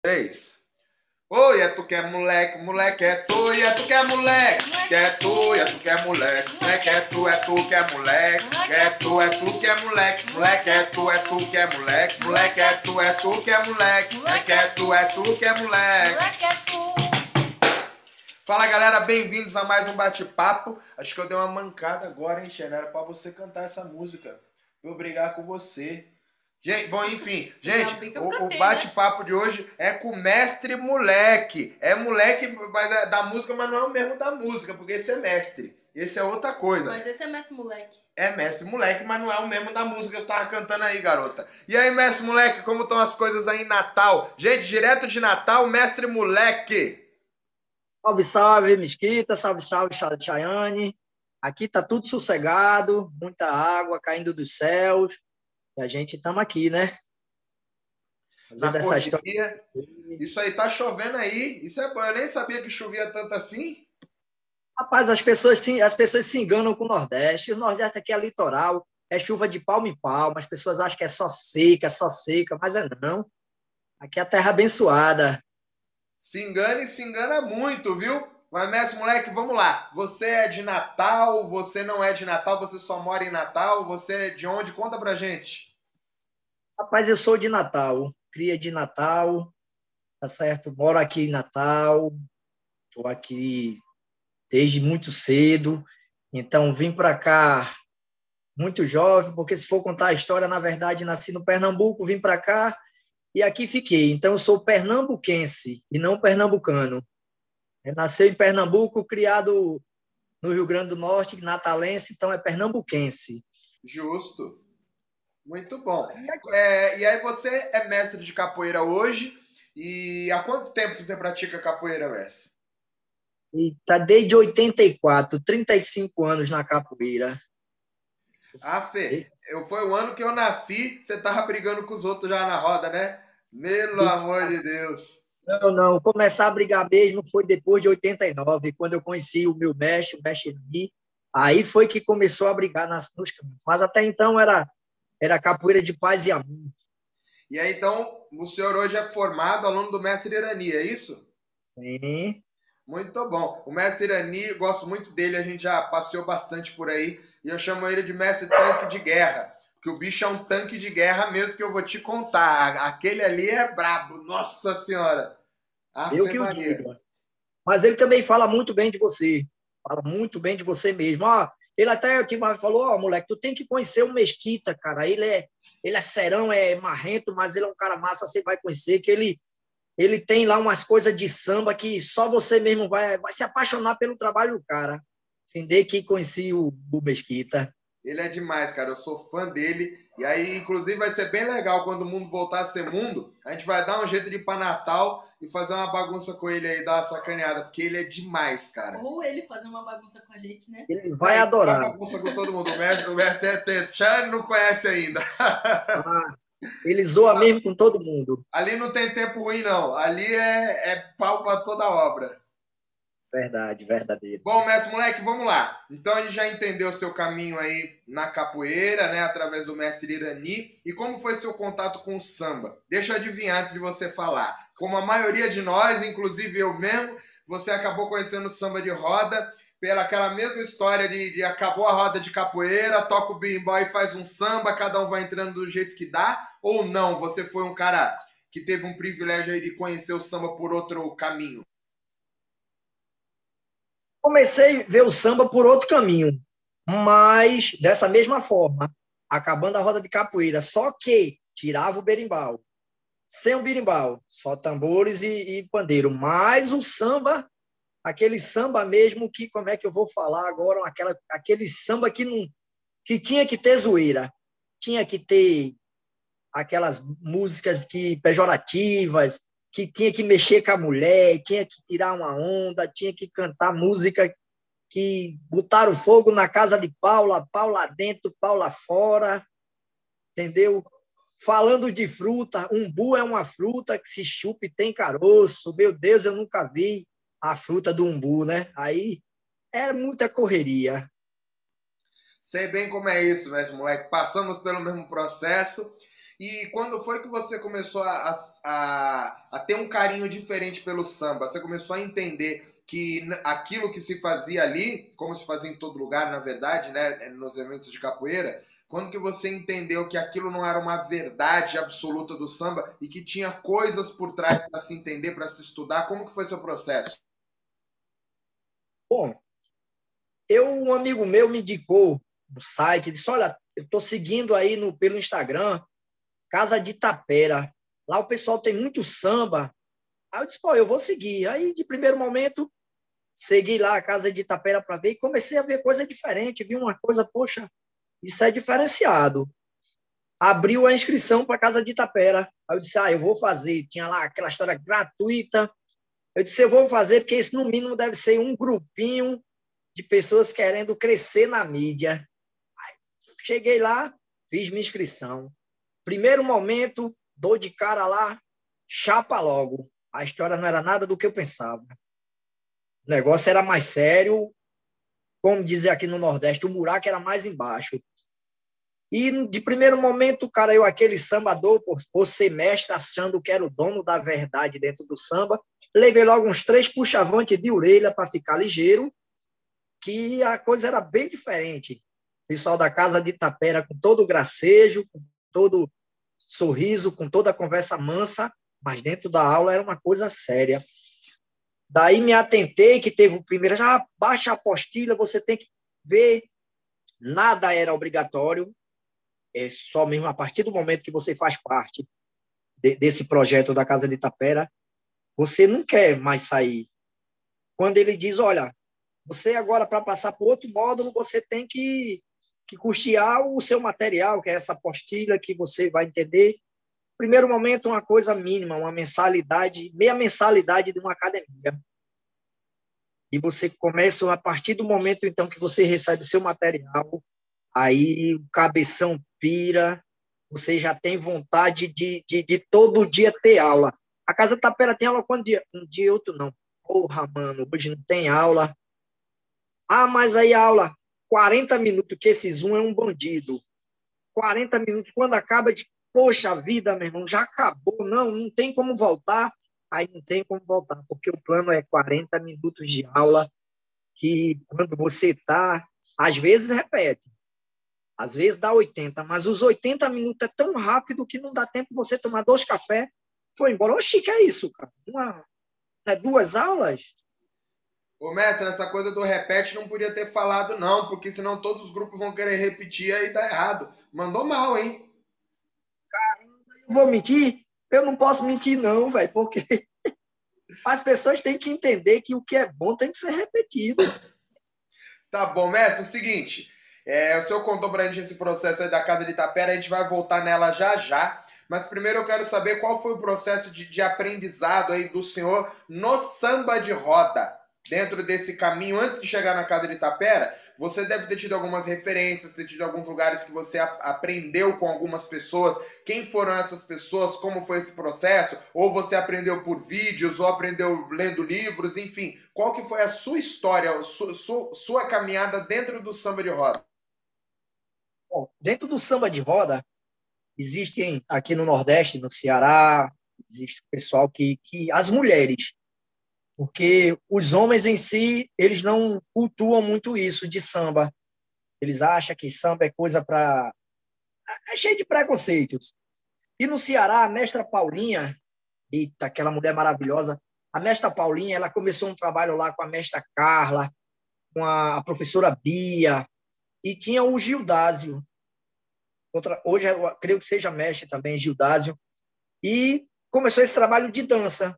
Três. Oi, é tu que é moleque, moleque é tu, e é tu que é moleque, que é tu, e é tu que é moleque, moleque é tu, é tu que é moleque, que é tu, é tu que é moleque, moleque é tu, é tu que é moleque, moleque é tu, é tu que é moleque, moleque é tu, é tu que é moleque. Fala galera, bem-vindos a mais um bate-papo. Acho que eu dei uma mancada agora, hein, Xena? Era pra você cantar essa música. Eu brigar com você. Gente, bom, enfim, gente, o, o né? bate-papo de hoje é com o mestre moleque. É moleque mas é da música, mas não é o mesmo da música, porque esse é mestre. Esse é outra coisa. Mas esse é mestre moleque. É mestre moleque, mas não é o mesmo da música que eu tava cantando aí, garota. E aí, mestre moleque, como estão as coisas aí em Natal? Gente, direto de Natal, mestre moleque. Salve, salve, Mesquita, salve, salve, Chayane. Aqui tá tudo sossegado, muita água caindo dos céus. E a gente estamos aqui, né? Fazendo essa história. Isso aí tá chovendo aí. Isso é bom. Eu nem sabia que chovia tanto assim. Rapaz, as pessoas, se, as pessoas se enganam com o Nordeste. O Nordeste aqui é litoral, é chuva de palma em palma. As pessoas acham que é só seca, é só seca, mas é não. Aqui é a terra abençoada. Se engana e se engana muito, viu? Mas, mestre, moleque, vamos lá. Você é de Natal, você não é de Natal, você só mora em Natal, você é de onde? Conta pra gente. Rapaz, eu sou de Natal, cria de Natal, tá certo? Moro aqui em Natal, tô aqui desde muito cedo, então vim para cá muito jovem, porque se for contar a história, na verdade, nasci no Pernambuco, vim para cá e aqui fiquei. Então, sou pernambuquense e não pernambucano. Eu nasci em Pernambuco, criado no Rio Grande do Norte, natalense, então é pernambuquense. Justo. Muito bom. É, e aí você é mestre de capoeira hoje. E há quanto tempo você pratica capoeira, mestre? E tá desde 84, 35 anos na capoeira. Ah, Fê, eu, foi o ano que eu nasci, você tava brigando com os outros já na roda, né? Pelo amor de Deus. Não, não. Começar a brigar mesmo foi depois de 89, quando eu conheci o meu mestre, o mestre Lee. Aí foi que começou a brigar nas, nos caminhos. Mas até então era, era capoeira de paz e amor. E aí, então, o senhor hoje é formado aluno do mestre Irani, é isso? Sim. Muito bom. O mestre Irani, gosto muito dele, a gente já passeou bastante por aí. E eu chamo ele de mestre tanque de guerra. Porque o bicho é um tanque de guerra mesmo que eu vou te contar. Aquele ali é brabo, nossa senhora. Eu que o digo. Mas ele também fala muito bem de você. Fala muito bem de você mesmo. Ó, ele até que falou, ó, moleque, tu tem que conhecer o Mesquita, cara. Ele é, ele é serão, é marrento, mas ele é um cara massa, você vai conhecer que ele ele tem lá umas coisas de samba que só você mesmo vai, vai se apaixonar pelo trabalho do cara. Entender que conheci o, o Mesquita. Ele é demais, cara. Eu sou fã dele. E aí, inclusive, vai ser bem legal quando o mundo voltar a ser mundo. A gente vai dar um jeito de ir para Natal e fazer uma bagunça com ele aí, dar uma sacaneada, porque ele é demais, cara. Ou ele fazer uma bagunça com a gente, né? Ele vai adorar. Uma bagunça com todo mundo. O mestre, o mestre é Teixeira não conhece ainda. Ah, ele zoa mesmo com todo mundo. Ali não tem tempo ruim, não. Ali é, é pau para toda obra. Verdade, verdadeiro. Bom, mestre moleque, vamos lá. Então a gente já entendeu o seu caminho aí na capoeira, né, através do mestre Irani. E como foi seu contato com o samba? Deixa eu adivinhar antes de você falar. Como a maioria de nós, inclusive eu mesmo, você acabou conhecendo o samba de roda pela aquela mesma história de, de acabou a roda de capoeira, toca o berimbau e faz um samba, cada um vai entrando do jeito que dá, ou não? Você foi um cara que teve um privilégio aí de conhecer o samba por outro caminho? Comecei a ver o samba por outro caminho, mas dessa mesma forma, acabando a roda de capoeira, só que tirava o berimbau. Sem o berimbau, só tambores e, e pandeiro, mas o samba aquele samba mesmo que, como é que eu vou falar agora, aquela, aquele samba que não que tinha que ter zoeira, tinha que ter aquelas músicas que pejorativas, que tinha que mexer com a mulher, tinha que tirar uma onda, tinha que cantar música que botaram fogo na casa de Paula, Paula dentro, Paula fora, entendeu? Falando de fruta, umbu é uma fruta que se chupa e tem caroço. Meu Deus, eu nunca vi a fruta do umbu, né? Aí é muita correria. Sei bem como é isso, mesmo, moleque. Passamos pelo mesmo processo. E quando foi que você começou a, a, a ter um carinho diferente pelo samba? Você começou a entender que aquilo que se fazia ali, como se fazia em todo lugar, na verdade, né, nos eventos de capoeira, quando que você entendeu que aquilo não era uma verdade absoluta do samba e que tinha coisas por trás para se entender, para se estudar? Como que foi seu processo? Bom, eu um amigo meu me indicou no site, disse: "Olha, eu estou seguindo aí no pelo Instagram Casa de Tapera. Lá o pessoal tem muito samba. Aí eu disse, pô, eu vou seguir. Aí, de primeiro momento, segui lá a casa de Itapera para ver e comecei a ver coisa diferente, vi uma coisa, poxa, isso é diferenciado. Abriu a inscrição para a casa de Itapera. Aí eu disse, ah, eu vou fazer. Tinha lá aquela história gratuita. Eu disse, eu vou fazer porque isso no mínimo deve ser um grupinho de pessoas querendo crescer na mídia. Aí, cheguei lá, fiz minha inscrição. Primeiro momento, dou de cara lá, chapa logo. A história não era nada do que eu pensava. O negócio era mais sério, como dizer aqui no Nordeste, o buraco era mais embaixo. E de primeiro momento, cara, eu aquele sambador, por, por ser mestre, achando que era o dono da verdade dentro do samba, levei logo uns três puxavantes de orelha para ficar ligeiro, que a coisa era bem diferente. O pessoal da casa de Itapera com todo o gracejo, com todo sorriso, com toda a conversa mansa, mas dentro da aula era uma coisa séria. Daí me atentei que teve o primeiro, já baixa a apostila, você tem que ver. Nada era obrigatório, é só mesmo a partir do momento que você faz parte de, desse projeto da Casa de Itapera, você não quer mais sair. Quando ele diz, olha, você agora para passar para outro módulo, você tem que, que custear o seu material, que é essa apostila que você vai entender primeiro momento, uma coisa mínima, uma mensalidade, meia mensalidade de uma academia. E você começa, a partir do momento, então, que você recebe seu material, aí o cabeção pira, você já tem vontade de, de, de todo dia ter aula. A Casa Tapera tem aula quando dia? Um dia, outro não. Porra, mano, hoje não tem aula. Ah, mas aí aula, 40 minutos, que esse Zoom é um bandido. 40 minutos, quando acaba de poxa vida, meu irmão, já acabou, não, não tem como voltar. Aí não tem como voltar, porque o plano é 40 minutos de aula, que quando você está, às vezes repete, às vezes dá 80, mas os 80 minutos é tão rápido que não dá tempo você tomar dois cafés, foi embora. Oxi, que é isso, cara? Uma, né, duas aulas? Ô, mestre, essa coisa do repete não podia ter falado, não, porque senão todos os grupos vão querer repetir aí tá errado. Mandou mal, hein? vou mentir? Eu não posso mentir, não, velho, porque as pessoas têm que entender que o que é bom tem que ser repetido. Tá bom, mestre, é o seguinte. É, o senhor contou pra gente esse processo aí da Casa de Itapera, a gente vai voltar nela já já. Mas primeiro eu quero saber qual foi o processo de, de aprendizado aí do senhor no samba de roda dentro desse caminho, antes de chegar na casa de Itapera, você deve ter tido algumas referências, ter tido alguns lugares que você aprendeu com algumas pessoas. Quem foram essas pessoas? Como foi esse processo? Ou você aprendeu por vídeos, ou aprendeu lendo livros, enfim. Qual que foi a sua história, sua, sua, sua caminhada dentro do samba de roda? Bom, dentro do samba de roda, existem aqui no Nordeste, no Ceará, existe pessoal que, que as mulheres porque os homens em si, eles não cultuam muito isso de samba. Eles acham que samba é coisa para... É cheio de preconceitos. E no Ceará, a mestra Paulinha, eita, aquela mulher maravilhosa, a mestra Paulinha, ela começou um trabalho lá com a mestra Carla, com a professora Bia, e tinha o Gildásio. Outra, hoje eu creio que seja mestre também, Gildásio. E começou esse trabalho de dança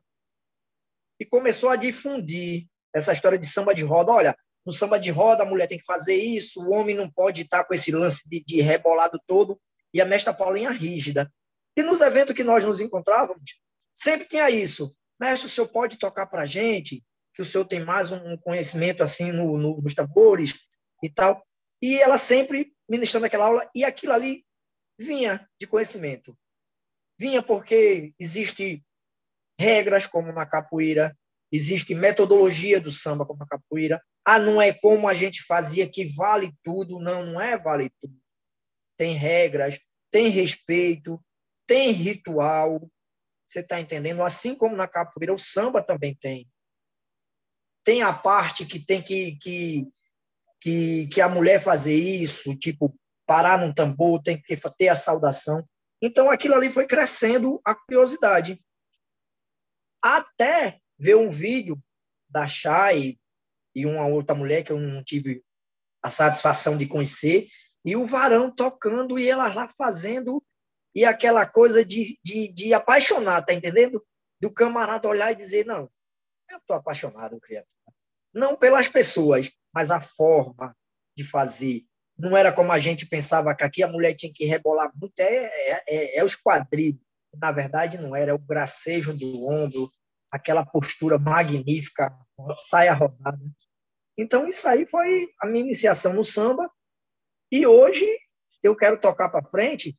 e começou a difundir essa história de samba de roda. Olha, no samba de roda a mulher tem que fazer isso, o homem não pode estar com esse lance de, de rebolado todo, e a mestra Paulinha rígida. E nos eventos que nós nos encontrávamos, sempre tinha isso. Mestre, o senhor pode tocar para a gente, que o senhor tem mais um conhecimento assim no, no, nos tambores e tal. E ela sempre ministrando aquela aula, e aquilo ali vinha de conhecimento. Vinha porque existe regras, como na capoeira, existe metodologia do samba, como na capoeira. Ah, não é como a gente fazia que vale tudo. Não, não é vale tudo. Tem regras, tem respeito. tem ritual, você está entendendo? Assim como na capoeira, o samba também tem. Tem a parte que tem que, que, que, que a mulher fazer isso, tipo, parar num tambor, tem que ter a saudação. Então, aquilo ali foi crescendo a curiosidade. Até ver um vídeo da Chay e uma outra mulher que eu não tive a satisfação de conhecer, e o varão tocando e ela lá fazendo, e aquela coisa de, de, de apaixonar, tá entendendo? Do camarada olhar e dizer: Não, eu estou apaixonado, criatura. Não pelas pessoas, mas a forma de fazer. Não era como a gente pensava que aqui a mulher tinha que rebolar muito, é, é, é, é os quadris. Na verdade, não era, o gracejo do ombro, aquela postura magnífica, saia rodada. Então, isso aí foi a minha iniciação no samba. E hoje eu quero tocar para frente,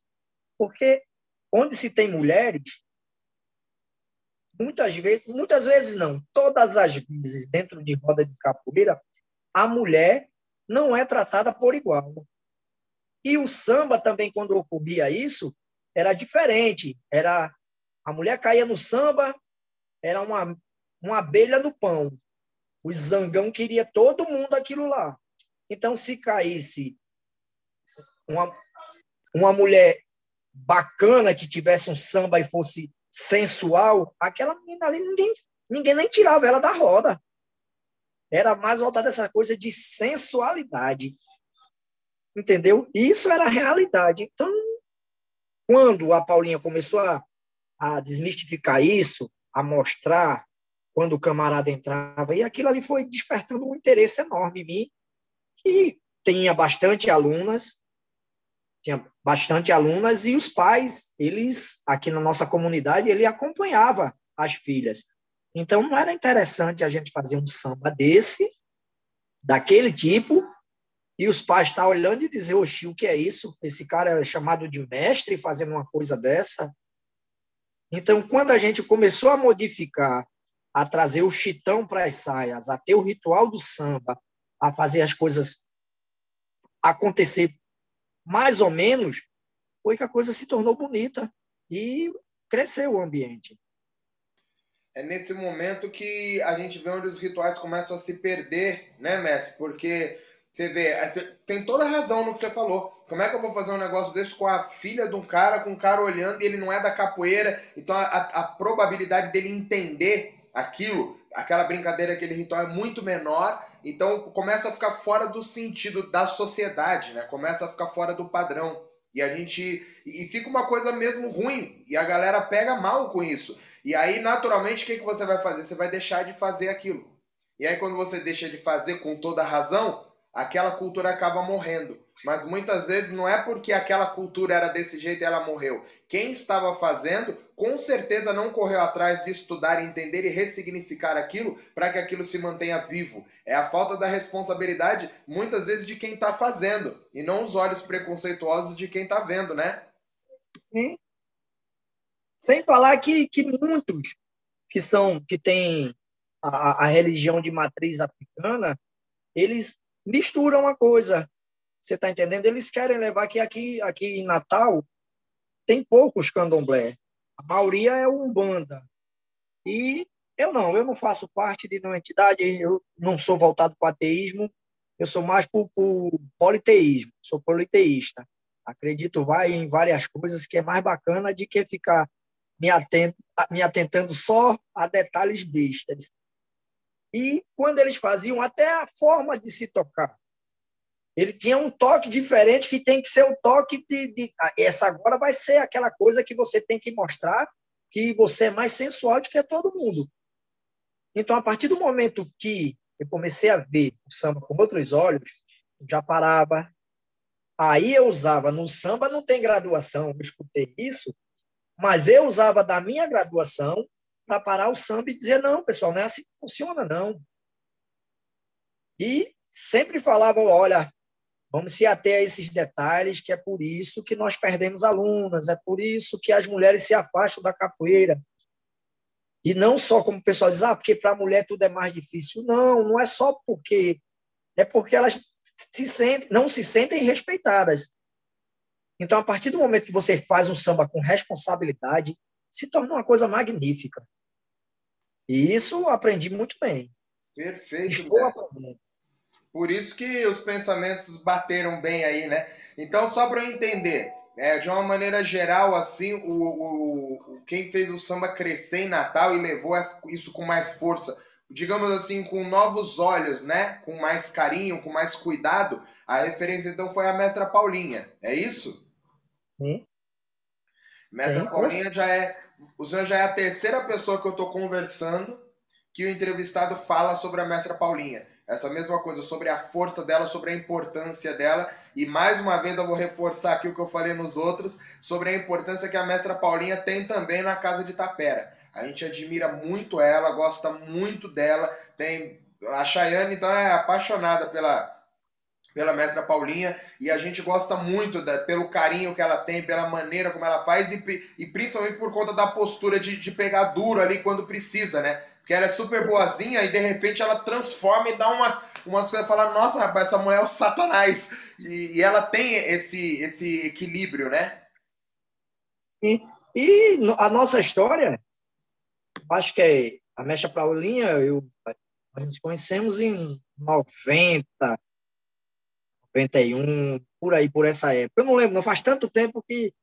porque onde se tem mulheres, muitas vezes, muitas vezes não, todas as vezes dentro de roda de capoeira, a mulher não é tratada por igual. E o samba também, quando ocorria isso, era diferente. Era a mulher caía no samba, era uma, uma abelha no pão. O zangão queria todo mundo aquilo lá. Então, se caísse uma, uma mulher bacana que tivesse um samba e fosse sensual, aquela menina ali, ninguém, ninguém nem tirava ela da roda. Era mais voltada essa coisa de sensualidade. Entendeu? Isso era a realidade. Então, quando a Paulinha começou a, a desmistificar isso, a mostrar quando o camarada entrava, e aquilo ali foi despertando um interesse enorme em mim, que tinha bastante alunas, tinha bastante alunas, e os pais, eles, aqui na nossa comunidade, ele acompanhava as filhas. Então, não era interessante a gente fazer um samba desse, daquele tipo, e os pais estar tá olhando e dizer, oxi, o que é isso? Esse cara é chamado de mestre fazendo uma coisa dessa? Então, quando a gente começou a modificar a trazer o chitão para as saias, a ter o ritual do samba, a fazer as coisas acontecer mais ou menos, foi que a coisa se tornou bonita e cresceu o ambiente. É nesse momento que a gente vê onde os rituais começam a se perder, né, mestre? Porque você vê, tem toda a razão no que você falou. Como é que eu vou fazer um negócio desse com a filha de um cara, com um cara olhando e ele não é da capoeira? Então a, a probabilidade dele entender aquilo, aquela brincadeira, aquele ritual é muito menor, então começa a ficar fora do sentido da sociedade, né? Começa a ficar fora do padrão. E a gente. E fica uma coisa mesmo ruim. E a galera pega mal com isso. E aí, naturalmente, o que, que você vai fazer? Você vai deixar de fazer aquilo. E aí, quando você deixa de fazer com toda a razão, aquela cultura acaba morrendo. Mas muitas vezes não é porque aquela cultura era desse jeito e ela morreu. Quem estava fazendo, com certeza não correu atrás de estudar, entender e ressignificar aquilo para que aquilo se mantenha vivo. É a falta da responsabilidade, muitas vezes, de quem está fazendo e não os olhos preconceituosos de quem está vendo, né? Sim. Sem falar que, que muitos que são que têm a, a religião de matriz africana, eles misturam a coisa você está entendendo? Eles querem levar que aqui, aqui em Natal tem poucos candomblé. A maioria é umbanda. E eu não, eu não faço parte de uma entidade, eu não sou voltado para ateísmo, eu sou mais para o politeísmo, sou politeísta. Acredito vai em várias coisas que é mais bacana de que ficar me, atento, me atentando só a detalhes bestas. E quando eles faziam até a forma de se tocar, ele tinha um toque diferente que tem que ser o toque de, de, ah, Essa agora vai ser aquela coisa que você tem que mostrar que você é mais sensual do que todo mundo. Então, a partir do momento que eu comecei a ver o samba com outros olhos, já parava. Aí eu usava no samba, não tem graduação, eu escutei isso, mas eu usava da minha graduação para parar o samba e dizer: não, pessoal, não é assim que funciona, não. E sempre falavam: olha, Vamos se ater a esses detalhes, que é por isso que nós perdemos alunas, é por isso que as mulheres se afastam da capoeira. E não só como o pessoal diz, ah, porque para a mulher tudo é mais difícil. Não, não é só porque. É porque elas se sentem, não se sentem respeitadas. Então, a partir do momento que você faz um samba com responsabilidade, se torna uma coisa magnífica. E isso eu aprendi muito bem. Perfeito. Estou aprendendo. Por isso que os pensamentos bateram bem aí, né? Então, só para eu entender, é, de uma maneira geral, assim, o, o, quem fez o samba crescer em Natal e levou isso com mais força, digamos assim, com novos olhos, né? Com mais carinho, com mais cuidado, a referência então foi a mestra Paulinha, é isso? Sim. Mestra Sim, Paulinha já é. O senhor já é a terceira pessoa que eu estou conversando que o entrevistado fala sobre a mestra Paulinha. Essa mesma coisa, sobre a força dela, sobre a importância dela. E mais uma vez eu vou reforçar aqui o que eu falei nos outros, sobre a importância que a mestra Paulinha tem também na casa de Tapera. A gente admira muito ela, gosta muito dela. Tem a Chayane então é apaixonada pela pela mestra Paulinha e a gente gosta muito da, pelo carinho que ela tem, pela maneira como ela faz e, e principalmente por conta da postura de, de pegar duro ali quando precisa, né? Porque ela é super boazinha e de repente ela transforma e dá umas, umas coisas. Fala, nossa, rapaz, essa mulher é o satanás. E, e ela tem esse, esse equilíbrio, né? E, e a nossa história, acho que é a Mecha Paulinha, eu, nós nos conhecemos em 90, 91, por aí, por essa época. Eu não lembro, não faz tanto tempo que.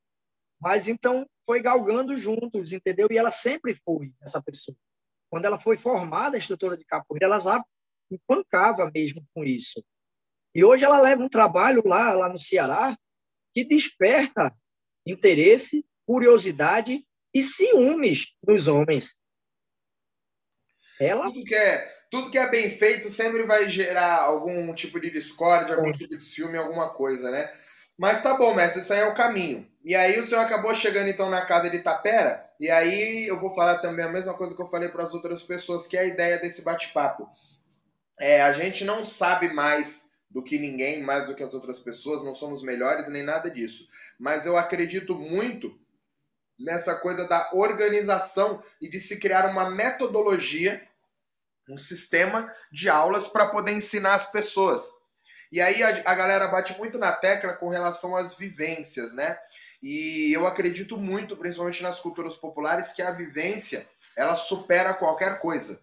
Mas então foi galgando juntos, entendeu? E ela sempre foi essa pessoa quando ela foi formada instrutora de capoeira, ela já empancava mesmo com isso. E hoje ela leva um trabalho lá, lá no Ceará que desperta interesse, curiosidade e ciúmes dos homens. Ela... Tudo, que é, tudo que é bem feito sempre vai gerar algum tipo de discórdia, algum tipo de ciúme, alguma coisa, né? Mas tá bom, mestre, esse aí é o caminho. E aí o senhor acabou chegando então na casa de Tapera, e aí eu vou falar também a mesma coisa que eu falei para as outras pessoas, que é a ideia desse bate-papo. É, a gente não sabe mais do que ninguém, mais do que as outras pessoas, não somos melhores nem nada disso. Mas eu acredito muito nessa coisa da organização e de se criar uma metodologia, um sistema de aulas para poder ensinar as pessoas. E aí a, a galera bate muito na tecla com relação às vivências, né? E eu acredito muito, principalmente nas culturas populares, que a vivência ela supera qualquer coisa.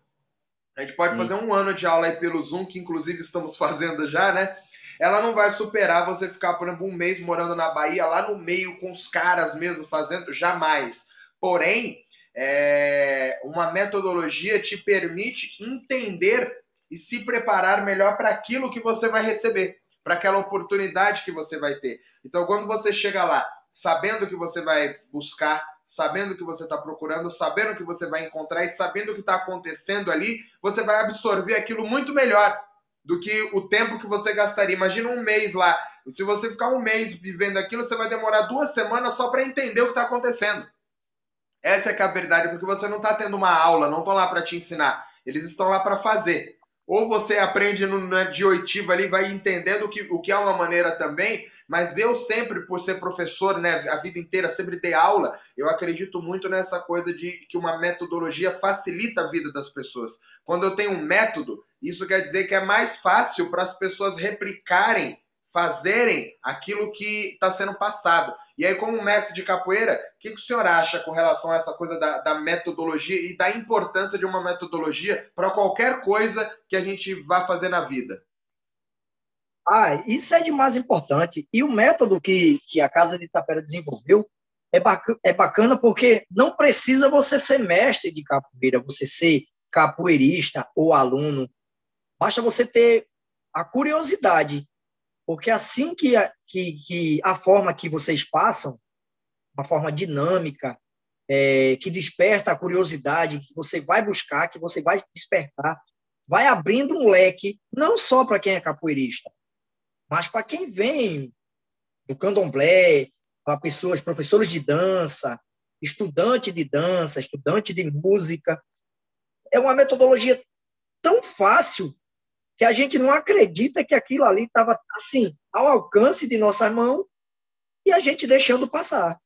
A gente pode Sim. fazer um ano de aula aí pelo Zoom, que inclusive estamos fazendo já, né? Ela não vai superar você ficar, por exemplo, um mês morando na Bahia, lá no meio, com os caras mesmo fazendo, jamais. Porém, é, uma metodologia te permite entender e se preparar melhor para aquilo que você vai receber, para aquela oportunidade que você vai ter. Então, quando você chega lá, sabendo que você vai buscar, sabendo o que você está procurando, sabendo o que você vai encontrar e sabendo o que está acontecendo ali, você vai absorver aquilo muito melhor do que o tempo que você gastaria. Imagina um mês lá. Se você ficar um mês vivendo aquilo, você vai demorar duas semanas só para entender o que está acontecendo. Essa é que é a verdade, porque você não está tendo uma aula, não estão lá para te ensinar. Eles estão lá para fazer ou você aprende no, na dioitiva ali, vai entendendo o que, o que é uma maneira também, mas eu sempre, por ser professor, né, a vida inteira, sempre dei aula, eu acredito muito nessa coisa de que uma metodologia facilita a vida das pessoas. Quando eu tenho um método, isso quer dizer que é mais fácil para as pessoas replicarem fazerem aquilo que está sendo passado. E aí, como mestre de capoeira, o que, que, o senhor acha com relação a essa coisa da, da metodologia e da importância de uma metodologia para qualquer coisa que a gente vá fazer na vida? Ah, isso é de mais importante. E o método que, que a Casa de Itapera desenvolveu é bacana, é bacana porque não precisa você ser mestre de capoeira, você ser capoeirista ou aluno. Basta você ter a curiosidade porque assim que a, que, que a forma que vocês passam, uma forma dinâmica, é, que desperta a curiosidade, que você vai buscar, que você vai despertar, vai abrindo um leque, não só para quem é capoeirista, mas para quem vem do candomblé, para pessoas, professores de dança, estudante de dança, estudante de música. É uma metodologia tão fácil que a gente não acredita que aquilo ali estava assim, ao alcance de nossas mãos e a gente deixando passar.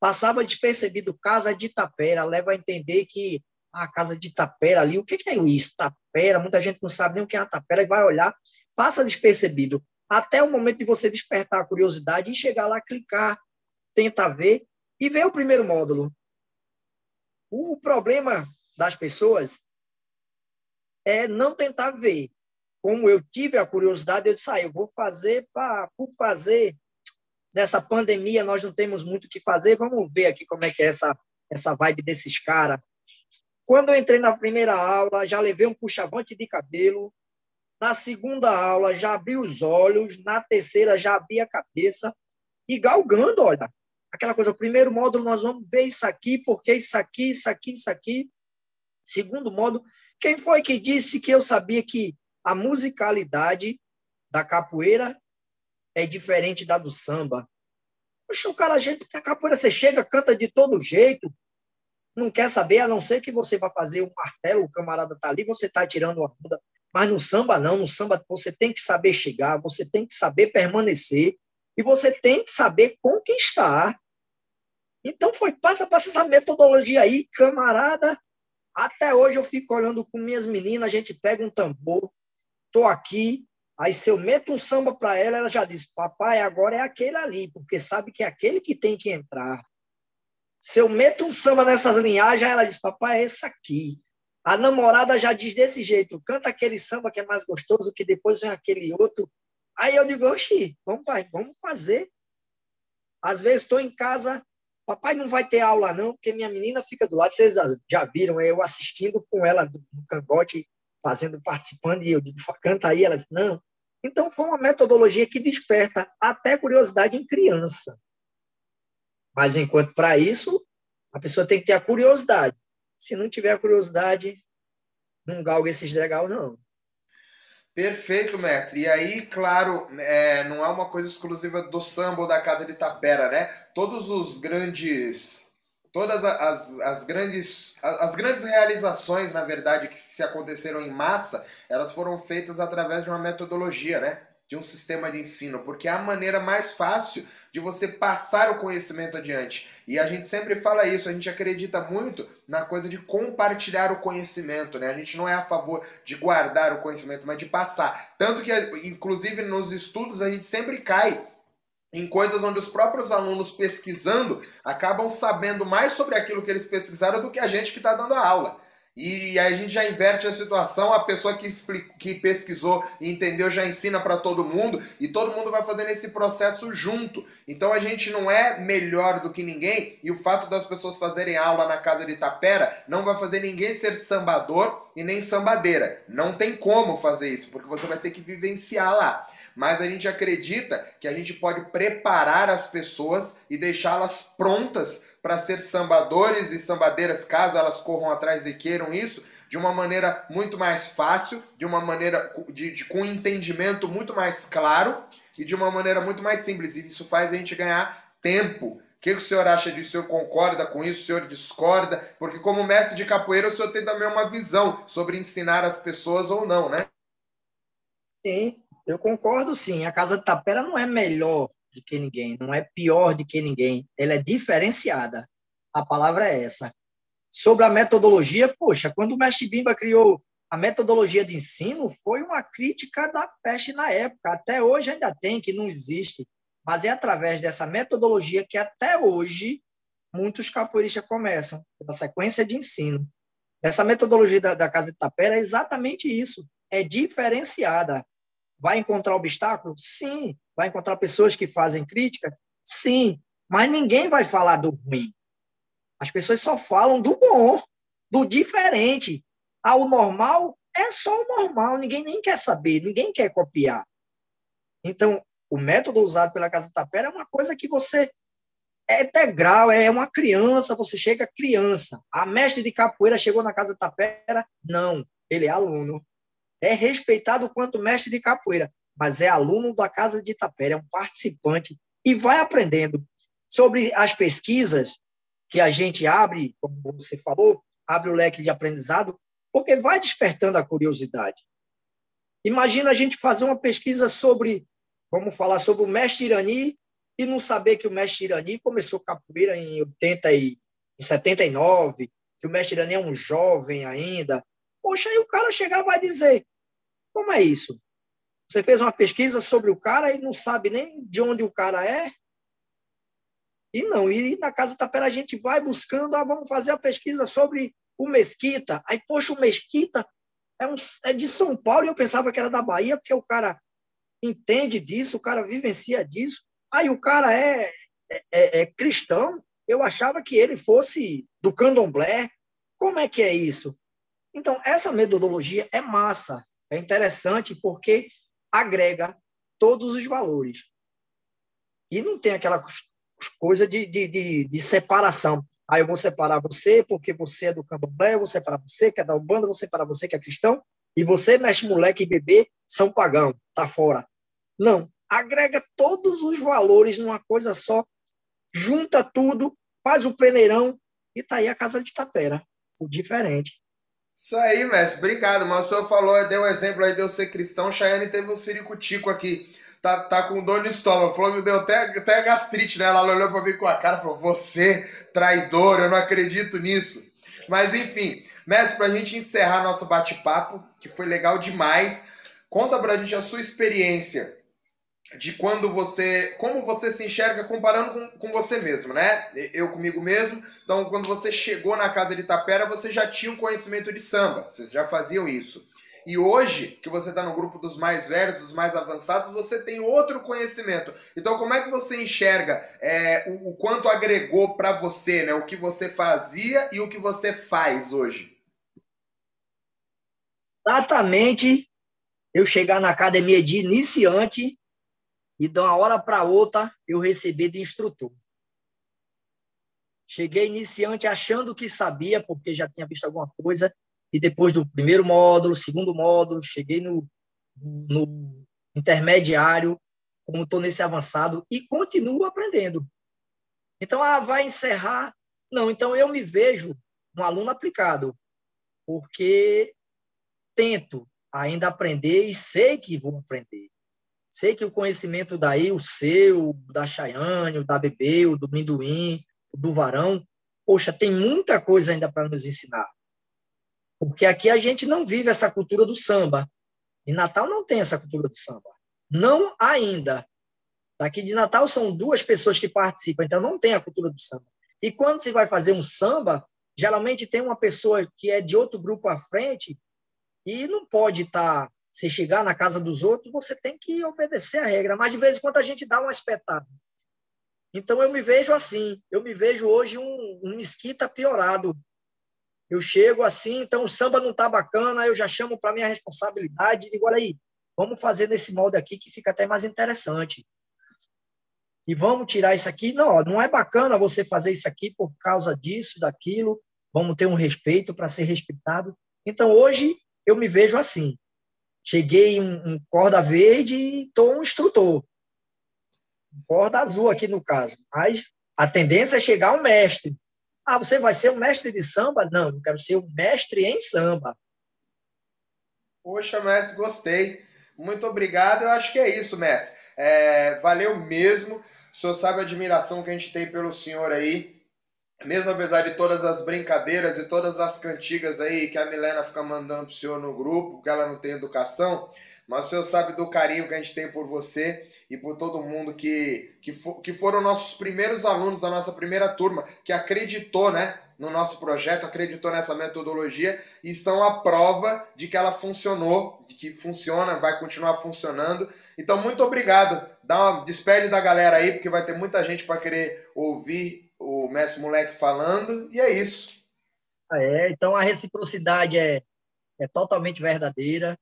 Passava despercebido casa de Tapera, leva a entender que a casa de Tapera ali, o que, que é isso? Tapera, muita gente não sabe nem o que é a Tapera e vai olhar, passa despercebido. até o momento de você despertar a curiosidade e chegar lá, clicar, tentar ver e ver o primeiro módulo. O problema das pessoas é não tentar ver. Como eu tive a curiosidade, eu disse, ah, eu vou fazer para por fazer. Nessa pandemia, nós não temos muito o que fazer, vamos ver aqui como é que é essa, essa vibe desses caras. Quando eu entrei na primeira aula, já levei um puxavante de cabelo, na segunda aula, já abri os olhos. Na terceira, já abri a cabeça. E galgando, olha. Aquela coisa, primeiro módulo, nós vamos ver isso aqui, porque isso aqui, isso aqui, isso aqui. Segundo módulo, quem foi que disse que eu sabia que a musicalidade da capoeira é diferente da do samba? Poxa, o cara, a gente, a capoeira, você chega, canta de todo jeito, não quer saber, a não ser que você vá fazer um martelo, o camarada tá ali, você tá tirando uma bunda mas no samba, não. No samba, você tem que saber chegar, você tem que saber permanecer e você tem que saber conquistar. Então, foi passa para essa metodologia aí, camarada. Até hoje eu fico olhando com minhas meninas, a gente pega um tambor, tô aqui, aí se eu meto um samba para ela, ela já diz, papai, agora é aquele ali, porque sabe que é aquele que tem que entrar. Se eu meto um samba nessas linhagens, ela diz, papai, é esse aqui. A namorada já diz desse jeito, canta aquele samba que é mais gostoso, que depois vem aquele outro. Aí eu digo, oxi, vamos, pai, vamos fazer. Às vezes estou em casa, papai não vai ter aula não, porque minha menina fica do lado, vocês já viram eu assistindo com ela no cangote, fazendo, participando, e eu digo, canta aí, ela diz, não. Então foi uma metodologia que desperta até curiosidade em criança. Mas enquanto para isso, a pessoa tem que ter a curiosidade. Se não tiver curiosidade, não galga esses legal, não. Perfeito, mestre. E aí, claro, é, não é uma coisa exclusiva do samba ou da Casa de Tapera, né? Todos os grandes. Todas as, as, grandes, as grandes realizações, na verdade, que se aconteceram em massa, elas foram feitas através de uma metodologia, né? de um sistema de ensino, porque é a maneira mais fácil de você passar o conhecimento adiante. E a gente sempre fala isso, a gente acredita muito na coisa de compartilhar o conhecimento, né? A gente não é a favor de guardar o conhecimento, mas de passar. Tanto que, inclusive, nos estudos a gente sempre cai em coisas onde os próprios alunos pesquisando acabam sabendo mais sobre aquilo que eles pesquisaram do que a gente que está dando a aula. E aí a gente já inverte a situação, a pessoa que, explicou, que pesquisou e entendeu já ensina para todo mundo e todo mundo vai fazendo esse processo junto. Então a gente não é melhor do que ninguém e o fato das pessoas fazerem aula na casa de Tapera não vai fazer ninguém ser sambador e nem sambadeira. Não tem como fazer isso, porque você vai ter que vivenciar lá. Mas a gente acredita que a gente pode preparar as pessoas e deixá-las prontas para ser sambadores e sambadeiras, caso elas corram atrás e queiram isso, de uma maneira muito mais fácil, de uma maneira de, de, com um entendimento muito mais claro e de uma maneira muito mais simples. E isso faz a gente ganhar tempo. O que, que o senhor acha disso? O senhor concorda com isso? O senhor discorda? Porque como mestre de capoeira, o senhor tem também uma visão sobre ensinar as pessoas ou não, né? Sim, eu concordo sim. A Casa de Tapera não é melhor de que ninguém, não é pior de que ninguém, ela é diferenciada. A palavra é essa. Sobre a metodologia, poxa, quando o mestre Bimba criou a metodologia de ensino, foi uma crítica da peste na época. Até hoje ainda tem, que não existe. Mas é através dessa metodologia que até hoje muitos capoeiristas começam, pela sequência de ensino. Essa metodologia da, da Casa de Tapera é exatamente isso. É diferenciada. Vai encontrar obstáculo? Sim. Vai encontrar pessoas que fazem críticas? Sim. Mas ninguém vai falar do ruim. As pessoas só falam do bom, do diferente. Ah, o normal é só o normal. Ninguém nem quer saber, ninguém quer copiar. Então, o método usado pela Casa Tapera é uma coisa que você é integral, é uma criança, você chega criança. A mestre de capoeira chegou na Casa Tapera? Não, ele é aluno. É respeitado quanto mestre de capoeira mas é aluno da Casa de Itapera, é um participante e vai aprendendo sobre as pesquisas que a gente abre, como você falou, abre o leque de aprendizado, porque vai despertando a curiosidade. Imagina a gente fazer uma pesquisa sobre, vamos falar sobre o mestre Irani e não saber que o mestre Irani começou capoeira em 80 e em 79, que o mestre Irani é um jovem ainda. Poxa, aí o cara chegar vai dizer: como é isso? Você fez uma pesquisa sobre o cara e não sabe nem de onde o cara é? E não, e na Casa Tapera a gente vai buscando, ah, vamos fazer a pesquisa sobre o Mesquita. Aí, poxa, o Mesquita é, um, é de São Paulo e eu pensava que era da Bahia, porque o cara entende disso, o cara vivencia disso. Aí o cara é, é, é cristão, eu achava que ele fosse do candomblé. Como é que é isso? Então, essa metodologia é massa, é interessante porque agrega todos os valores. E não tem aquela coisa de, de, de, de separação. Aí eu vou separar você porque você é do candomblé, eu vou separar você que é da Umbanda, eu vou separar você que é cristão, e você, mexe moleque e bebê, são pagão, tá fora. Não, agrega todos os valores numa coisa só, junta tudo, faz o peneirão e tá aí a casa de tapera, o diferente. Isso aí, mestre, obrigado. Mas o senhor falou, deu um exemplo aí de eu ser cristão, Chayane teve um ciricutico aqui tá, tá com dor no estômago. Falou que deu até, até gastrite, né? Ela olhou pra mim com a cara e falou: Você, traidor, eu não acredito nisso. Mas enfim, mestre, pra gente encerrar nosso bate-papo, que foi legal demais, conta pra gente a sua experiência de quando você. Como você se enxerga comparando com, com você mesmo, né? Eu comigo mesmo. Então, quando você chegou na casa de Itapera, você já tinha um conhecimento de samba. Vocês já faziam isso. E hoje, que você está no grupo dos mais velhos, dos mais avançados, você tem outro conhecimento. Então, como é que você enxerga é, o, o, quanto agregou para você, né? O que você fazia e o que você faz hoje? Exatamente. Eu chegar na academia de iniciante e de uma hora para outra eu receber de instrutor. Cheguei iniciante achando que sabia, porque já tinha visto alguma coisa, e depois do primeiro módulo, segundo módulo, cheguei no, no intermediário, como estou nesse avançado, e continuo aprendendo. Então, ah, vai encerrar? Não, então eu me vejo um aluno aplicado, porque tento ainda aprender e sei que vou aprender. Sei que o conhecimento daí, o seu, da Chayane, o da Bebê, o do Minduim, o do Varão, poxa, tem muita coisa ainda para nos ensinar. Porque aqui a gente não vive essa cultura do samba. Em Natal não tem essa cultura do samba. Não ainda. Daqui de Natal são duas pessoas que participam, então não tem a cultura do samba. E quando se vai fazer um samba, geralmente tem uma pessoa que é de outro grupo à frente e não pode estar. Se chegar na casa dos outros, você tem que obedecer a regra. Mas de vez em quando a gente dá um espetáculo. Então eu me vejo assim. Eu me vejo hoje um, um mesquita piorado eu chego assim, então o samba não tá bacana, eu já chamo para minha responsabilidade e digo, olha aí, vamos fazer nesse molde aqui que fica até mais interessante. E vamos tirar isso aqui. Não, não é bacana você fazer isso aqui por causa disso, daquilo. Vamos ter um respeito para ser respeitado. Então, hoje, eu me vejo assim. Cheguei em um corda verde e estou um instrutor. Corda azul aqui no caso. Mas a tendência é chegar um mestre. Ah, você vai ser um mestre de samba? Não, eu quero ser um mestre em samba. Poxa, mestre, gostei. Muito obrigado. Eu acho que é isso, mestre. É, valeu mesmo. O senhor sabe a admiração que a gente tem pelo senhor aí. Mesmo apesar de todas as brincadeiras e todas as cantigas aí que a Milena fica mandando pro senhor no grupo, que ela não tem educação, mas o senhor sabe do carinho que a gente tem por você e por todo mundo que, que, for, que foram nossos primeiros alunos da nossa primeira turma, que acreditou, né? No nosso projeto, acreditou nessa metodologia e são a prova de que ela funcionou, de que funciona, vai continuar funcionando. Então, muito obrigado. Dá uma despede da galera aí, porque vai ter muita gente para querer ouvir o Mestre Moleque falando. E é isso. É, então a reciprocidade é, é totalmente verdadeira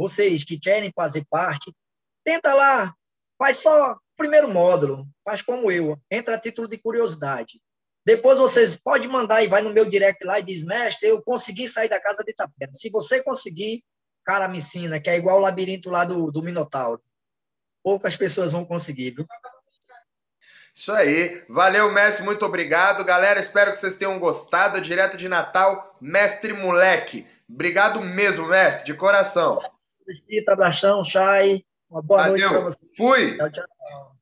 vocês que querem fazer parte, tenta lá, faz só o primeiro módulo, faz como eu, entra a título de curiosidade. Depois vocês podem mandar e vai no meu direct lá e diz, mestre, eu consegui sair da casa de Itapera. Se você conseguir, cara, me ensina, que é igual o labirinto lá do, do Minotauro. Poucas pessoas vão conseguir, viu? Isso aí. Valeu, mestre. Muito obrigado. Galera, espero que vocês tenham gostado. Direto de Natal, mestre moleque. Obrigado mesmo, mestre, de coração. Mesquita, abração, Chay. Uma boa Valeu. noite para você. Fui. Tchau, tchau.